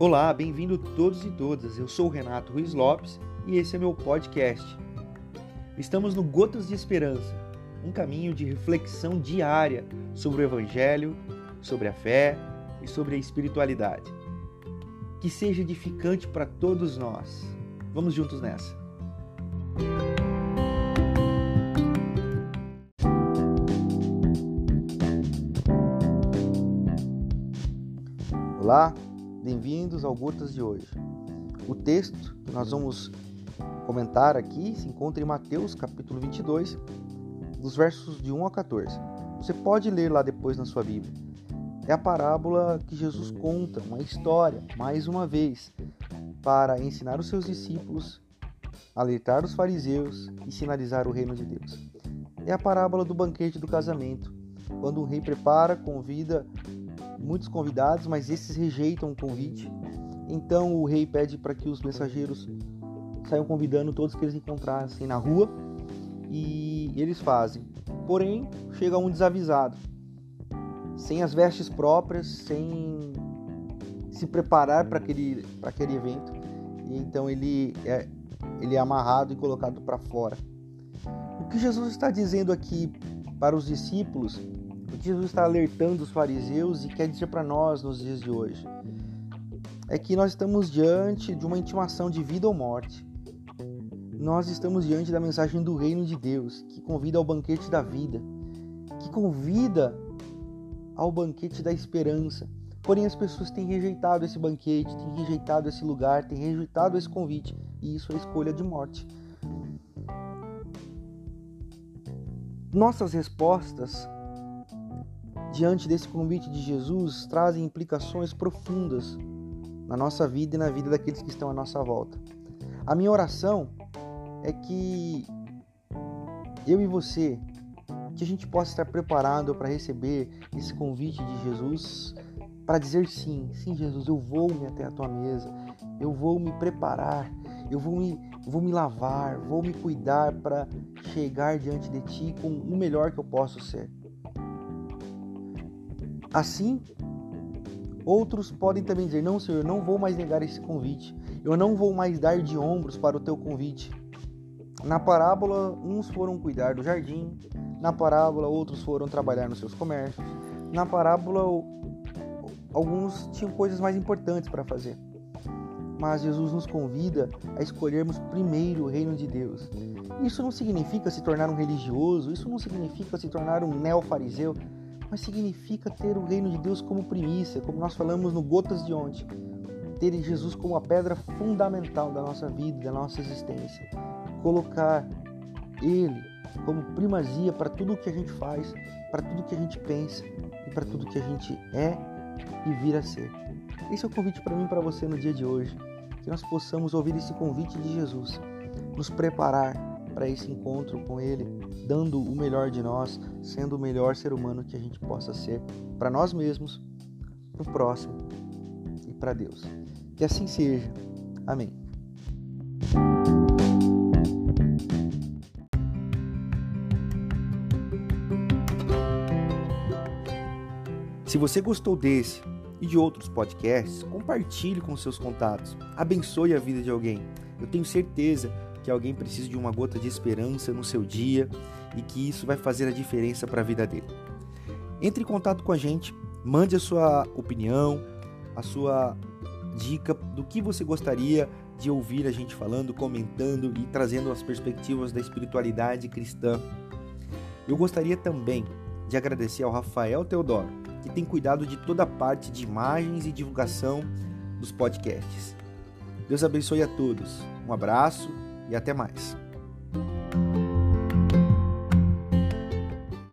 Olá, bem-vindo todos e todas. Eu sou o Renato Ruiz Lopes e esse é meu podcast. Estamos no Gotas de Esperança, um caminho de reflexão diária sobre o Evangelho, sobre a fé e sobre a espiritualidade. Que seja edificante para todos nós. Vamos juntos nessa. Olá, Bem-vindos ao Gotas de hoje. O texto que nós vamos comentar aqui se encontra em Mateus capítulo 22, dos versos de 1 a 14. Você pode ler lá depois na sua Bíblia. É a parábola que Jesus conta, uma história, mais uma vez, para ensinar os seus discípulos, alertar os fariseus e sinalizar o reino de Deus. É a parábola do banquete do casamento, quando o rei prepara, convida muitos convidados, mas esses rejeitam o convite. Então o rei pede para que os mensageiros saiam convidando todos que eles encontrassem na rua e eles fazem. Porém, chega um desavisado, sem as vestes próprias, sem se preparar para aquele, aquele evento, e então ele é, ele é amarrado e colocado para fora. O que Jesus está dizendo aqui para os discípulos Jesus está alertando os fariseus e quer dizer para nós nos dias de hoje é que nós estamos diante de uma intimação de vida ou morte. Nós estamos diante da mensagem do reino de Deus, que convida ao banquete da vida, que convida ao banquete da esperança. Porém, as pessoas têm rejeitado esse banquete, têm rejeitado esse lugar, têm rejeitado esse convite, e isso é escolha de morte. Nossas respostas diante desse convite de Jesus trazem implicações profundas na nossa vida e na vida daqueles que estão à nossa volta. A minha oração é que eu e você, que a gente possa estar preparado para receber esse convite de Jesus, para dizer sim, sim, Jesus, eu vou me até a tua mesa, eu vou me preparar, eu vou me, vou me lavar, vou me cuidar para chegar diante de ti com o melhor que eu posso ser. Assim, outros podem também dizer: Não, Senhor, não vou mais negar esse convite. Eu não vou mais dar de ombros para o teu convite. Na parábola, uns foram cuidar do jardim, na parábola, outros foram trabalhar nos seus comércios. Na parábola, alguns tinham coisas mais importantes para fazer. Mas Jesus nos convida a escolhermos primeiro o reino de Deus. Isso não significa se tornar um religioso, isso não significa se tornar um neofariseu, mas significa ter o reino de Deus como primícia, como nós falamos no Gotas de ontem. Ter Jesus como a pedra fundamental da nossa vida, da nossa existência. Colocar Ele como primazia para tudo o que a gente faz, para tudo o que a gente pensa e para tudo que a gente é e vir a ser. Esse é o convite para mim e para você no dia de hoje. Que nós possamos ouvir esse convite de Jesus, nos preparar para esse encontro com Ele, dando o melhor de nós, sendo o melhor ser humano que a gente possa ser para nós mesmos, para o próximo e para Deus. Que assim seja. Amém. Se você gostou desse e de outros podcasts, compartilhe com seus contatos. Abençoe a vida de alguém. Eu tenho certeza que alguém precisa de uma gota de esperança no seu dia e que isso vai fazer a diferença para a vida dele. Entre em contato com a gente, mande a sua opinião, a sua dica do que você gostaria de ouvir a gente falando, comentando e trazendo as perspectivas da espiritualidade cristã. Eu gostaria também de agradecer ao Rafael Teodoro, que tem cuidado de toda a parte de imagens e divulgação dos podcasts. Deus abençoe a todos. Um abraço e até mais.